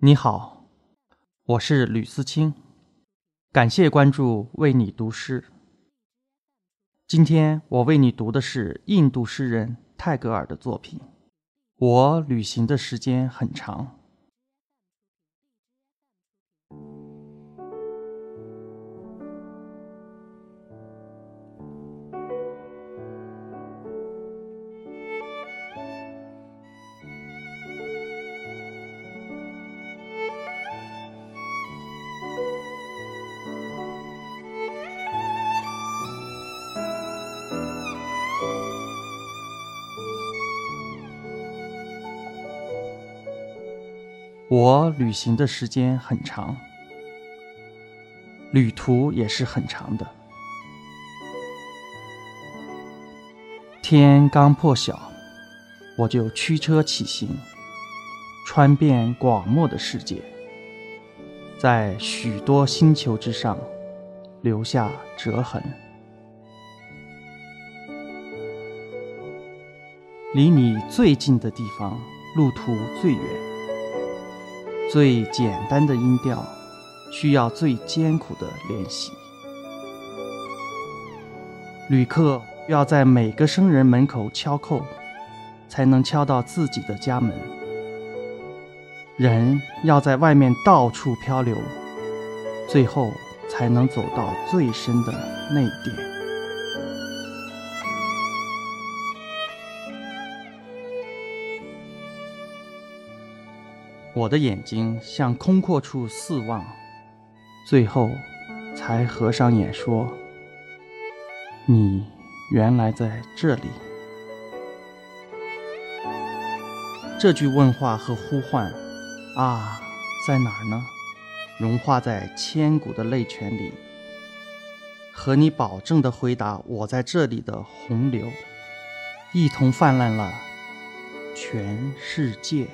你好，我是吕思清，感谢关注，为你读诗。今天我为你读的是印度诗人泰戈尔的作品。我旅行的时间很长。我旅行的时间很长，旅途也是很长的。天刚破晓，我就驱车起行，穿遍广漠的世界，在许多星球之上留下折痕。离你最近的地方，路途最远。最简单的音调，需要最艰苦的练习。旅客要在每个生人门口敲叩，才能敲到自己的家门。人要在外面到处漂流，最后才能走到最深的内殿。我的眼睛向空阔处四望，最后才合上眼说：“你原来在这里。”这句问话和呼唤，啊，在哪儿呢？融化在千古的泪泉里，和你保证的回答“我在这里”的洪流，一同泛滥了全世界。